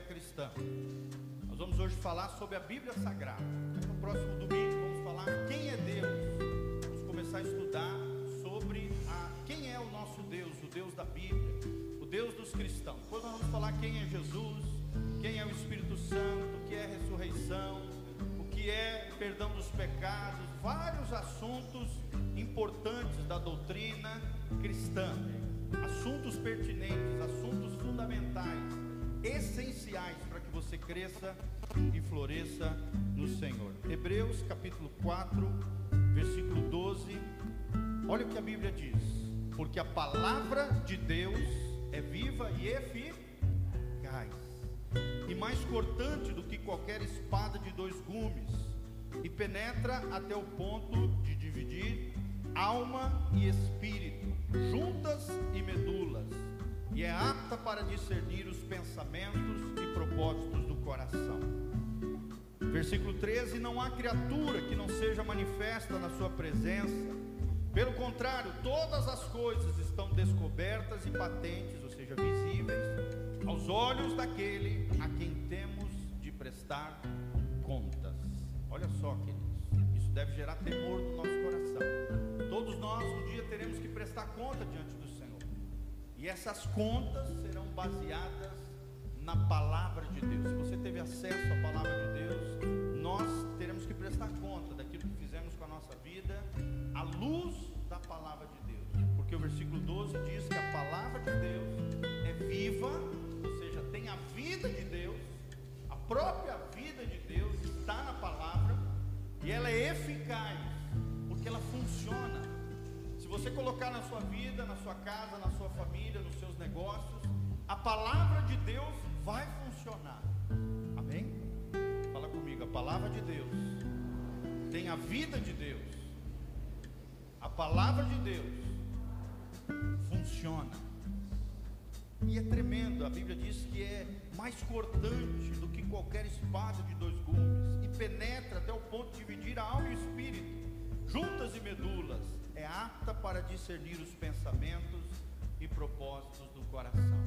cristã. Nós vamos hoje falar sobre a Bíblia Sagrada. No próximo domingo vamos falar quem é Deus. Vamos começar a estudar sobre a, quem é o nosso Deus, o Deus da Bíblia, o Deus dos cristãos. Depois nós vamos falar quem é Jesus, quem é o Espírito Santo, o que é ressurreição, o que é perdão dos pecados, vários assuntos importantes da doutrina cristã, assuntos pertinentes, assuntos fundamentais, essenciais para que você cresça e floresça no Senhor. Hebreus capítulo 4, versículo 12. Olha o que a Bíblia diz: Porque a palavra de Deus é viva e eficaz, e mais cortante do que qualquer espada de dois gumes e penetra até o ponto de dividir alma e espírito, juntas e medulas, e é apta para discernir os pensamentos e propósitos do coração. Versículo 13: Não há criatura que não seja manifesta na Sua presença, pelo contrário, todas as coisas estão descobertas e patentes, ou seja, visíveis, aos olhos daquele a quem temos de prestar contas. Olha só, queridos, isso deve gerar temor no nosso coração. Todos nós um dia teremos que prestar conta diante Senhor, e essas contas serão baseadas na palavra de Deus. Se você teve acesso à palavra de Deus, nós teremos que prestar conta daquilo que fizemos com a nossa vida, à luz da palavra de Deus, vida, na sua casa, na sua família, nos seus negócios, a palavra de Deus vai funcionar. Amém? Fala comigo, a palavra de Deus tem a vida de Deus. A palavra de Deus funciona. E é tremendo, a Bíblia diz que é mais cortante do que qualquer espada de dois gumes, e penetra até o ponto de dividir a alma e o espírito, juntas e medulas, é apta para discernir os pensamentos e propósitos do coração.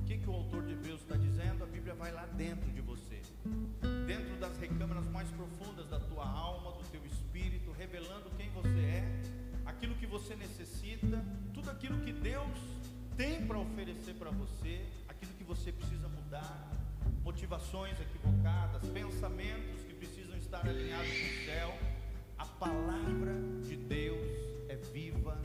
O que, que o autor de Hebreus está dizendo? A Bíblia vai lá dentro de você, dentro das recâmaras mais profundas da tua alma, do teu espírito, revelando quem você é, aquilo que você necessita, tudo aquilo que Deus tem para oferecer para você, aquilo que você precisa mudar, motivações equivocadas, pensamentos que precisam estar alinhados com o céu. A palavra de Deus viva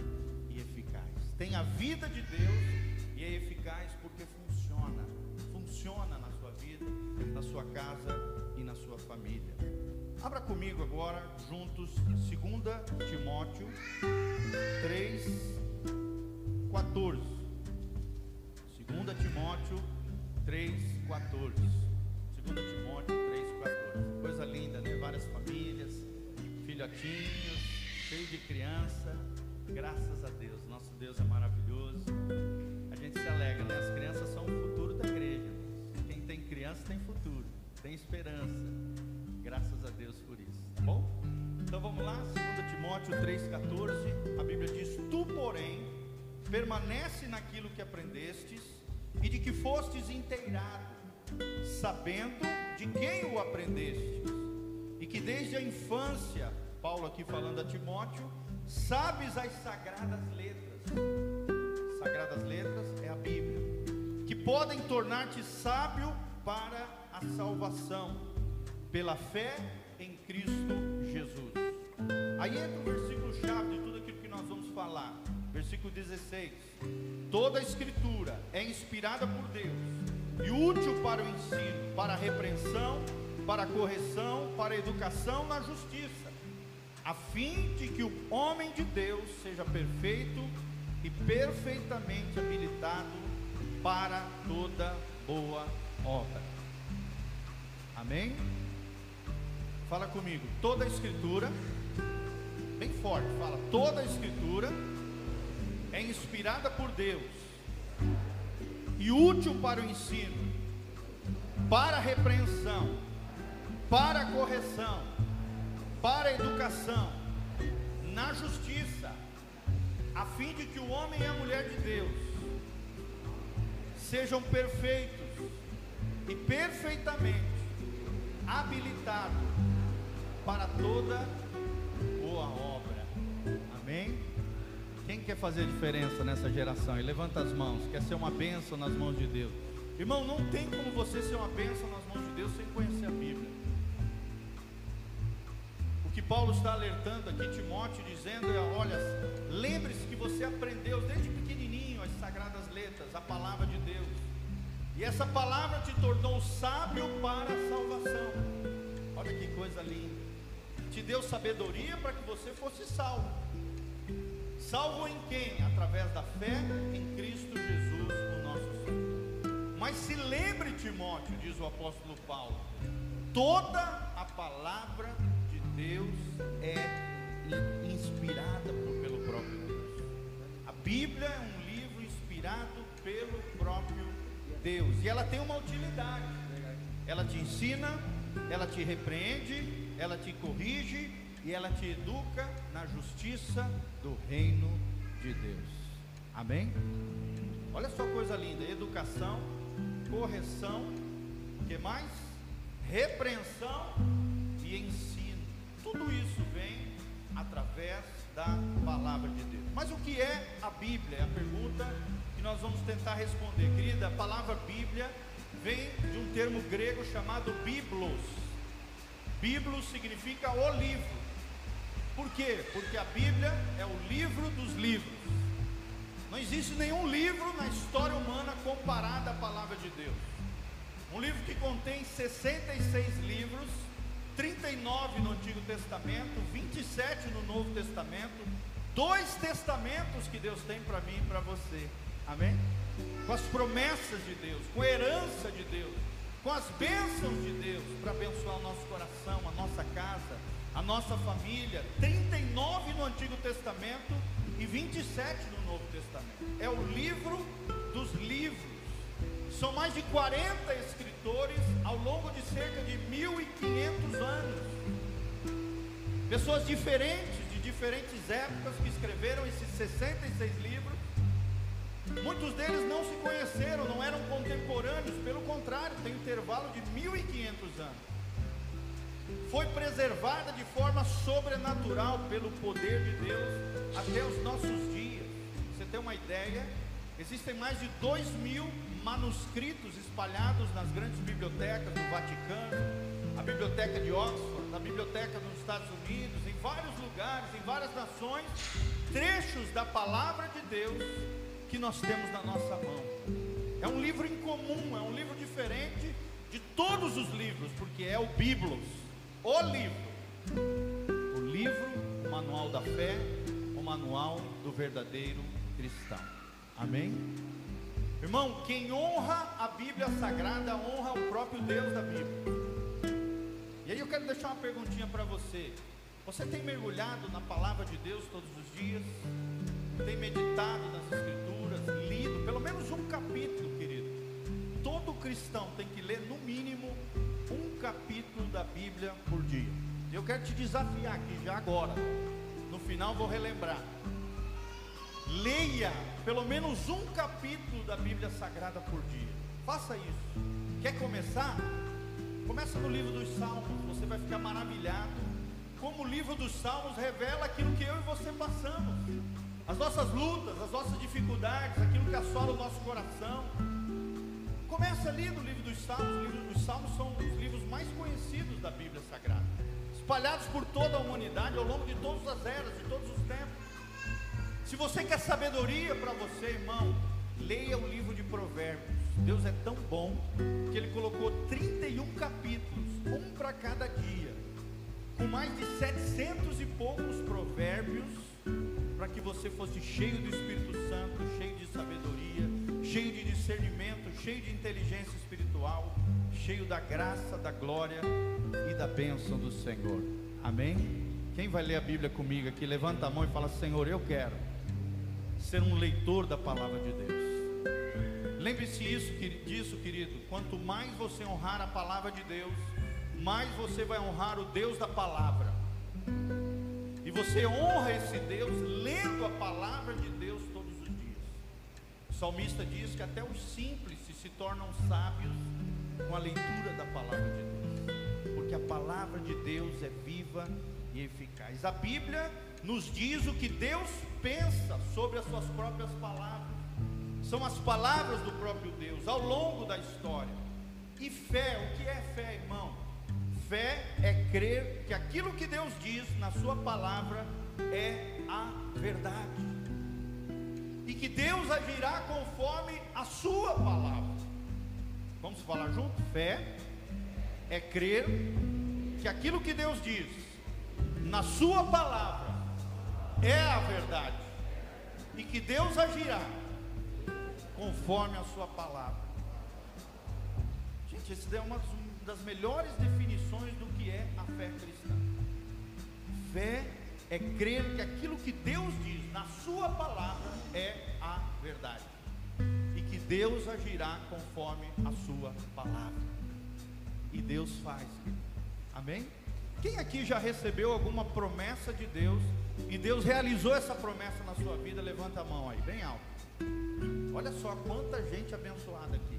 e eficaz. Tem a vida de Deus e é eficaz porque funciona. Funciona na sua vida, na sua casa e na sua família. Abra comigo agora, juntos, 2 Timóteo 3, 14. 2 Timóteo 3,14. 2 Timóteo 3,14. Coisa linda, né? Várias famílias, filhotinhos, cheio de criança. Graças a Deus, nosso Deus é maravilhoso. A gente se alegra, né? As crianças são o futuro da igreja. Quem tem criança tem futuro, tem esperança. Graças a Deus por isso, tá bom? Então vamos lá, 2 Timóteo 3,14. A Bíblia diz: Tu, porém, permanece naquilo que aprendestes e de que fostes inteirado, sabendo de quem o aprendestes, e que desde a infância, Paulo aqui falando a Timóteo, sabes as sagradas letras. Sagradas letras é a Bíblia, que podem tornar-te sábio para a salvação, pela fé em Cristo Jesus. Aí entra o versículo chave de tudo aquilo que nós vamos falar. Versículo 16: Toda a Escritura é inspirada por Deus e útil para o ensino, para a repreensão, para a correção, para a educação na justiça, a fim de que o homem de Deus seja perfeito e perfeitamente habilitado para toda boa obra. Amém? Fala comigo, toda a Escritura, bem forte, fala, toda a Escritura é inspirada por Deus e útil para o ensino, para a repreensão, para a correção, para a educação, na justiça, a fim de que o homem e a mulher de Deus sejam perfeitos e perfeitamente habilitados para toda boa obra. Amém? Quem quer fazer diferença nessa geração? E levanta as mãos, quer ser uma bênção nas mãos de Deus. Irmão, não tem como você ser uma bênção nas mãos de Deus sem conhecer a Bíblia. Paulo está alertando aqui, Timóteo, dizendo é: olha, lembre-se que você aprendeu desde pequenininho as sagradas letras, a palavra de Deus. E essa palavra te tornou sábio para a salvação. Olha que coisa linda. Te deu sabedoria para que você fosse salvo. Salvo em quem? Através da fé em Cristo Jesus, o nosso Senhor. Mas se lembre, Timóteo, diz o apóstolo Paulo, toda a palavra Deus e ela tem uma utilidade. Ela te ensina, ela te repreende, ela te corrige e ela te educa na justiça do reino de Deus. Amém? Olha só coisa linda: educação, correção, que mais? Repreensão e ensino. Tudo isso vem através da palavra de Deus. Mas o que é a Bíblia? É a pergunta que nós vamos tentar responder. Querida, a palavra Bíblia vem de um termo grego chamado biblos. Biblos significa o livro. Por quê? Porque a Bíblia é o livro dos livros. Não existe nenhum livro na história humana comparado à palavra de Deus. Um livro que contém 66 livros, 39 no Antigo Testamento, 27 no Novo Testamento, dois testamentos que Deus tem para mim e para você. Amém? Com as promessas de Deus, com a herança de Deus, com as bênçãos de Deus para abençoar o nosso coração, a nossa casa, a nossa família, 39 no Antigo Testamento e 27 no Novo Testamento. É o livro dos livros. São mais de 40 escritores ao longo de cerca de 1500 anos. Pessoas diferentes, de diferentes épocas, que escreveram esses 66 livros. Muitos deles não se conheceram, não eram contemporâneos, pelo contrário, tem intervalo de 1500 anos foi preservada de forma sobrenatural pelo poder de Deus até os nossos dias. Você tem uma ideia? Existem mais de dois mil manuscritos espalhados nas grandes bibliotecas do Vaticano, a biblioteca de Oxford, a biblioteca dos Estados Unidos, em vários lugares, em várias nações, trechos da palavra de Deus que nós temos na nossa mão. É um livro incomum, é um livro diferente de todos os livros, porque é o Biblos o livro. O livro, o manual da fé, o manual do verdadeiro cristão. Amém? Irmão, quem honra a Bíblia Sagrada, honra o próprio Deus da Bíblia. E aí eu quero deixar uma perguntinha para você. Você tem mergulhado na palavra de Deus todos os dias? Tem meditado nas Escrituras? Lido pelo menos um capítulo, querido? Todo cristão tem que ler no mínimo um capítulo da Bíblia por dia. Eu quero te desafiar aqui já agora. No final vou relembrar. Leia pelo menos um capítulo da Bíblia Sagrada por dia. Faça isso. Quer começar? Começa no livro dos Salmos. Você vai ficar maravilhado. Como o livro dos Salmos revela aquilo que eu e você passamos. As nossas lutas, as nossas dificuldades, aquilo que assola o nosso coração Começa ali no livro dos Salmos. O livro dos Salmos são os livros mais conhecidos da Bíblia Sagrada, espalhados por toda a humanidade ao longo de todas as eras, de todos os tempos. Se você quer sabedoria para você, irmão, leia o livro de Provérbios. Deus é tão bom que Ele colocou 31 capítulos, um para cada dia, com mais de 700 e poucos provérbios, para que você fosse cheio do Espírito Santo, cheio de sabedoria, cheio de discernimento, cheio de inteligência espiritual, cheio da graça, da glória e da bênção do Senhor. Amém? Quem vai ler a Bíblia comigo aqui, levanta a mão e fala: Senhor, eu quero ser um leitor da palavra de Deus. Lembre-se isso, disso, querido. Quanto mais você honrar a palavra de Deus, mais você vai honrar o Deus da palavra. Você honra esse Deus lendo a palavra de Deus todos os dias. O salmista diz que até os simples se tornam sábios com a leitura da palavra de Deus, porque a palavra de Deus é viva e eficaz. A Bíblia nos diz o que Deus pensa sobre as suas próprias palavras. São as palavras do próprio Deus ao longo da história. E fé, o que é fé, irmão? Fé é crer que aquilo que Deus diz na Sua palavra é a verdade, e que Deus agirá conforme a Sua palavra. Vamos falar junto? Fé é crer que aquilo que Deus diz na Sua palavra é a verdade, e que Deus agirá conforme a Sua palavra. Gente, essa é uma das melhores definições do que é a fé cristã. Fé é crer que aquilo que Deus diz na Sua palavra é a verdade e que Deus agirá conforme a Sua palavra. E Deus faz, amém? Quem aqui já recebeu alguma promessa de Deus e Deus realizou essa promessa na sua vida? Levanta a mão aí, bem alto. Olha só quanta gente abençoada aqui.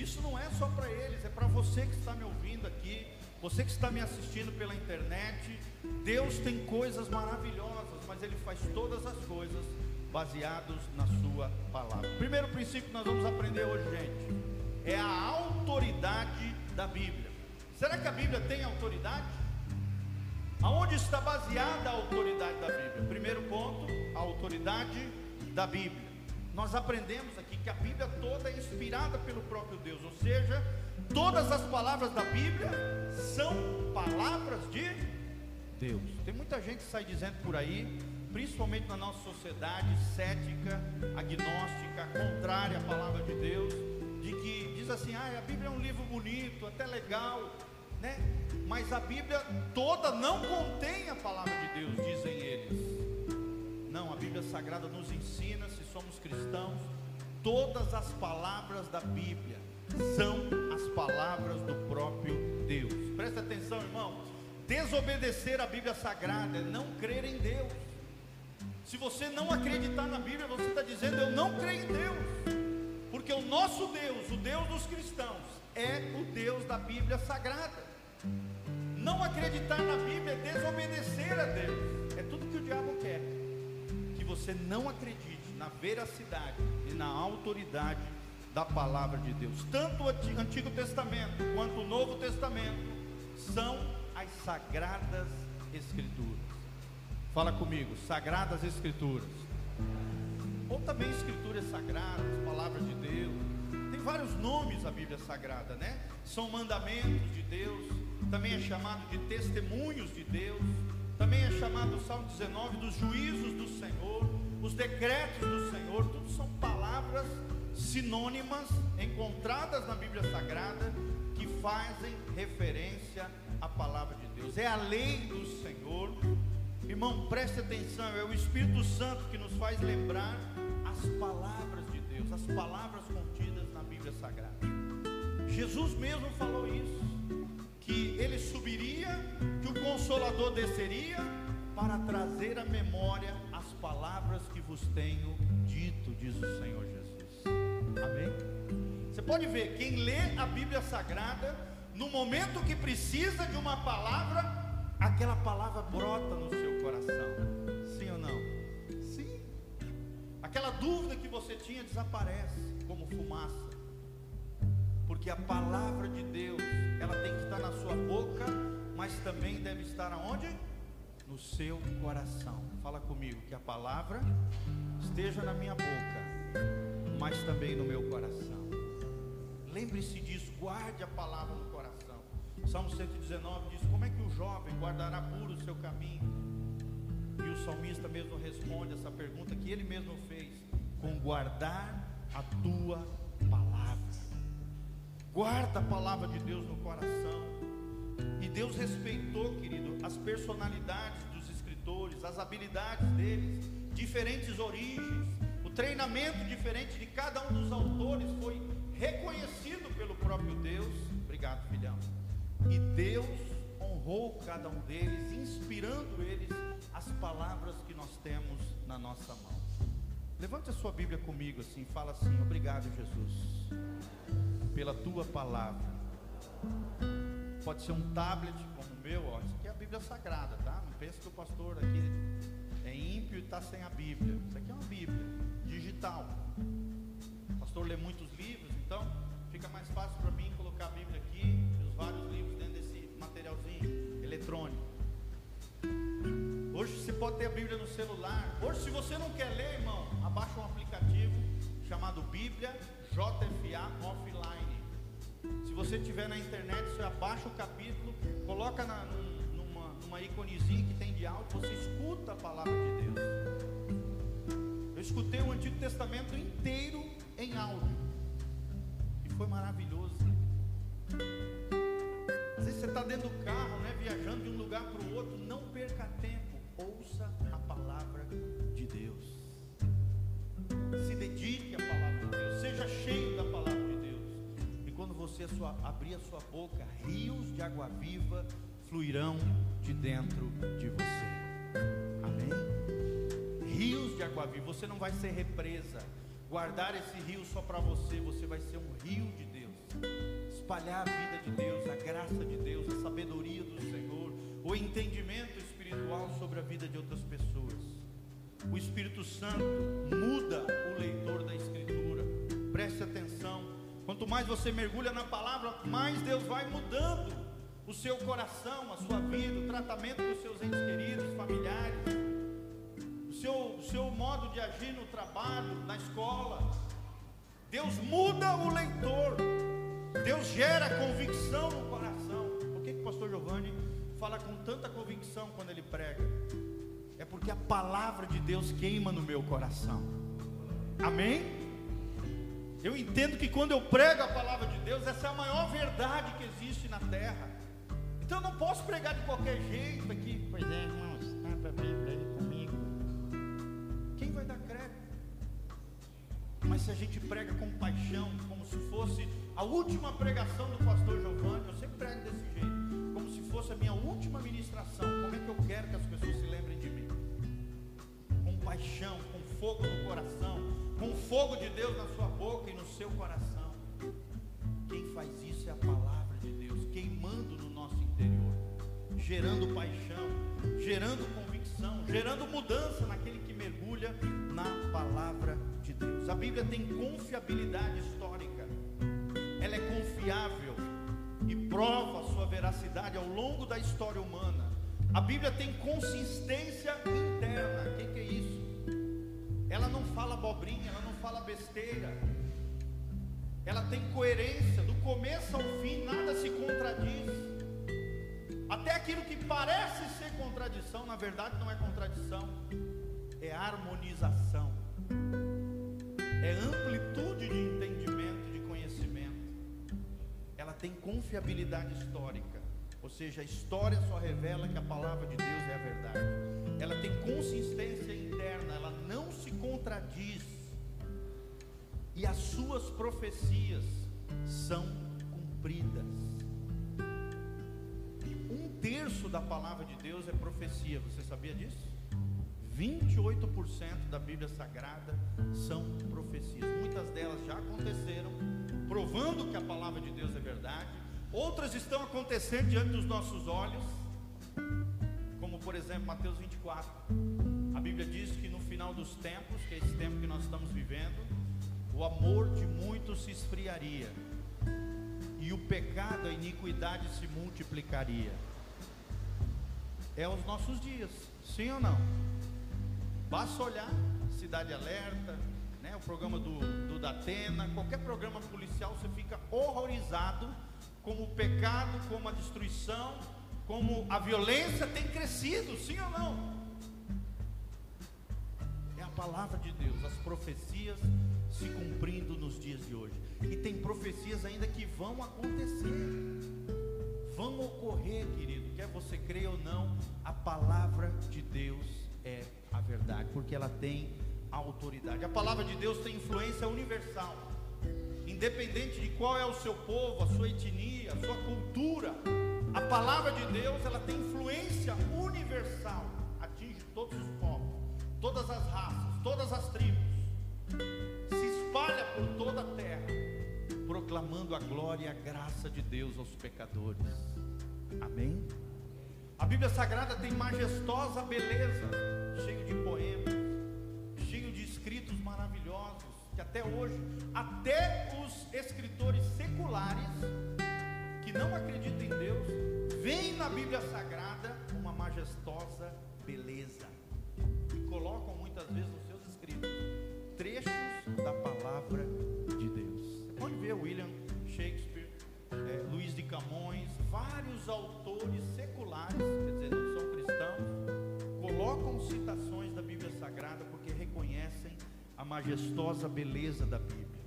Isso não é só para eles, é para você que está me ouvindo aqui, você que está me assistindo pela internet. Deus tem coisas maravilhosas, mas Ele faz todas as coisas baseados na Sua palavra. Primeiro princípio que nós vamos aprender hoje, gente, é a autoridade da Bíblia. Será que a Bíblia tem autoridade? Aonde está baseada a autoridade da Bíblia? Primeiro ponto, a autoridade da Bíblia nós aprendemos aqui que a Bíblia toda é inspirada pelo próprio Deus, ou seja, todas as palavras da Bíblia são palavras de Deus. Tem muita gente que sai dizendo por aí, principalmente na nossa sociedade cética, agnóstica, contrária à palavra de Deus, de que diz assim: ah, a Bíblia é um livro bonito, até legal, né? Mas a Bíblia toda não contém a palavra de Deus, dizem Bíblia Sagrada nos ensina, se somos cristãos, todas as palavras da Bíblia são as palavras do próprio Deus. Presta atenção, irmão. Desobedecer a Bíblia Sagrada é não crer em Deus. Se você não acreditar na Bíblia, você está dizendo eu não creio em Deus. Porque o nosso Deus, o Deus dos cristãos, é o Deus da Bíblia Sagrada. Não acreditar na Bíblia é desobedecer a Deus. É tudo que o diabo quer você não acredite na veracidade e na autoridade da palavra de Deus. Tanto o Antigo Testamento quanto o Novo Testamento são as sagradas Escrituras. Fala comigo, sagradas Escrituras. Ou também Escrituras sagradas, palavras de Deus. Tem vários nomes a Bíblia Sagrada, né? São mandamentos de Deus, também é chamado de testemunhos de Deus também é chamado o Salmo 19 dos juízos do Senhor, os decretos do Senhor, tudo são palavras sinônimas encontradas na Bíblia Sagrada que fazem referência à palavra de Deus. É a lei do Senhor. Irmão, preste atenção, é o Espírito Santo que nos faz lembrar as palavras de Deus, as palavras contidas na Bíblia Sagrada. Jesus mesmo falou isso que ele subiria, consolador desceria para trazer à memória as palavras que vos tenho dito, diz o Senhor Jesus. Amém? Você pode ver, quem lê a Bíblia Sagrada, no momento que precisa de uma palavra, aquela palavra brota no seu coração. Sim ou não? Sim. Aquela dúvida que você tinha desaparece como fumaça porque a palavra de Deus, ela tem que estar na sua boca, mas também deve estar aonde? No seu coração. Fala comigo que a palavra esteja na minha boca, mas também no meu coração. Lembre-se disso, guarde a palavra no coração. Salmo 119 diz: Como é que o jovem guardará puro o seu caminho? E o salmista mesmo responde essa pergunta que ele mesmo fez: com guardar a tua palavra. Guarda a palavra de Deus no coração. E Deus respeitou, querido, as personalidades dos escritores, as habilidades deles, diferentes origens, o treinamento diferente de cada um dos autores foi reconhecido pelo próprio Deus. Obrigado, filhão. E Deus honrou cada um deles, inspirando eles as palavras que nós temos na nossa mão. Levante a sua Bíblia comigo assim, fala assim: Obrigado, Jesus, pela tua palavra. Pode ser um tablet como o meu, ó. Isso aqui é a Bíblia Sagrada, tá? Não pense que o pastor aqui é ímpio e está sem a Bíblia. Isso aqui é uma Bíblia digital. O pastor lê muitos livros, então fica mais fácil para mim colocar a Bíblia aqui e os vários livros dentro desse materialzinho eletrônico. Hoje você pode ter a Bíblia no celular. Hoje, se você não quer ler, irmão, abaixa um aplicativo chamado Bíblia JFA Offline. Se você tiver na internet, você abaixa o capítulo, coloca na, numa, numa iconezinha que tem de áudio, você escuta a palavra de Deus. Eu escutei o Antigo Testamento inteiro em áudio. E foi maravilhoso. Às vezes você está dentro do carro, né, viajando de um lugar para o outro, não perca tempo, ouça a palavra de Deus. Se dedique à você sua, abrir a sua boca, rios de água viva fluirão de dentro de você. Amém? Rios de água viva, você não vai ser represa. Guardar esse rio só para você, você vai ser um rio de Deus espalhar a vida de Deus, a graça de Deus, a sabedoria do Senhor, o entendimento espiritual sobre a vida de outras pessoas. O Espírito Santo muda o leitor da Escritura. Preste atenção. Quanto mais você mergulha na palavra, mais Deus vai mudando o seu coração, a sua vida, o tratamento dos seus entes queridos, familiares, o seu, o seu modo de agir no trabalho, na escola. Deus muda o leitor. Deus gera convicção no coração. Por que, que o pastor Giovanni fala com tanta convicção quando ele prega? É porque a palavra de Deus queima no meu coração. Amém? Eu entendo que quando eu prego a palavra de Deus, essa é a maior verdade que existe na terra. Então eu não posso pregar de qualquer jeito aqui. Pois é, irmãos, está para Bíblia aí comigo. Quem vai dar crédito? Mas se a gente prega com paixão, como se fosse a última pregação do pastor Giovanni, eu sempre prego desse jeito, como se fosse a minha última ministração. Como é que eu quero que as pessoas se lembrem de mim? Com paixão, com fogo no coração, com fogo de Deus na sua boca e no seu coração. Quem faz isso é a palavra de Deus, queimando no nosso interior, gerando paixão, gerando convicção, gerando mudança naquele que mergulha na palavra de Deus. A Bíblia tem confiabilidade histórica ela é confiável e prova sua veracidade ao longo da história humana. A Bíblia tem consistência interna. O que, que é isso? Ela não fala abobrinha, ela não fala besteira. Ela tem coerência, do começo ao fim, nada se contradiz. Até aquilo que parece ser contradição, na verdade não é contradição, é harmonização, é amplitude de entendimento tem confiabilidade histórica. Ou seja, a história só revela que a palavra de Deus é a verdade. Ela tem consistência interna, ela não se contradiz. E as suas profecias são cumpridas. Um terço da palavra de Deus é profecia, você sabia disso? 28% da Bíblia Sagrada são profecias. Muitas delas já aconteceram, provando que a palavra de Deus é verdade. Outras estão acontecendo diante dos nossos olhos, por exemplo Mateus 24. A Bíblia diz que no final dos tempos, que é esse tempo que nós estamos vivendo, o amor de muitos se esfriaria e o pecado, a iniquidade se multiplicaria. É os nossos dias, sim ou não? Basta olhar Cidade Alerta, né, o programa do, do Datena, qualquer programa policial, você fica horrorizado como o pecado, como a destruição, como a violência tem crescido, sim ou não? É a palavra de Deus, as profecias se cumprindo nos dias de hoje. E tem profecias ainda que vão acontecer, vão ocorrer, querido, quer você creia ou não, a palavra de Deus é a verdade, porque ela tem autoridade. A palavra de Deus tem influência universal, independente de qual é o seu povo, a sua etnia, a sua cultura. A palavra de Deus, ela tem influência universal, atinge todos os povos, todas as raças, todas as tribos. Se espalha por toda a terra, proclamando a glória e a graça de Deus aos pecadores. Amém? A Bíblia Sagrada tem majestosa beleza, cheio de poemas, cheio de escritos maravilhosos, que até hoje, até os escritores seculares que não acreditam em Deus, veem na Bíblia Sagrada uma majestosa beleza e colocam muitas vezes nos seus escritos trechos da palavra de Deus. Você pode ver William Shakespeare, é, Luiz de Camões, vários autores seculares, quer dizer, não são cristãos, colocam citações da Bíblia Sagrada porque reconhecem a majestosa beleza da Bíblia.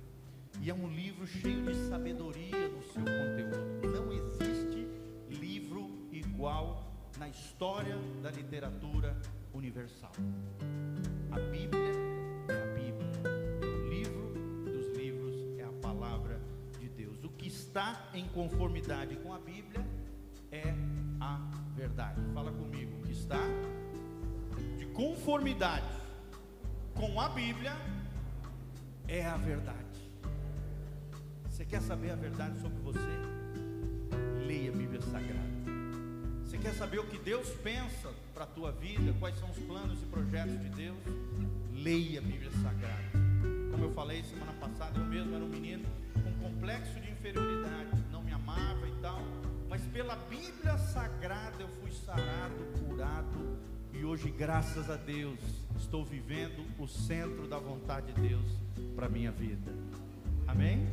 E é um livro cheio de sabedoria na história da literatura universal. A Bíblia é a Bíblia. O livro dos livros, é a palavra de Deus. O que está em conformidade com a Bíblia é a verdade. Fala comigo. O que está de conformidade com a Bíblia é a verdade. Você quer saber a verdade sobre você? Leia a Bíblia Sagrada. Quer saber o que Deus pensa para a tua vida? Quais são os planos e projetos de Deus? Leia a Bíblia Sagrada. Como eu falei semana passada, eu mesmo era um menino com complexo de inferioridade, não me amava e tal, mas pela Bíblia Sagrada eu fui sarado, curado e hoje, graças a Deus, estou vivendo o centro da vontade de Deus para minha vida. Amém?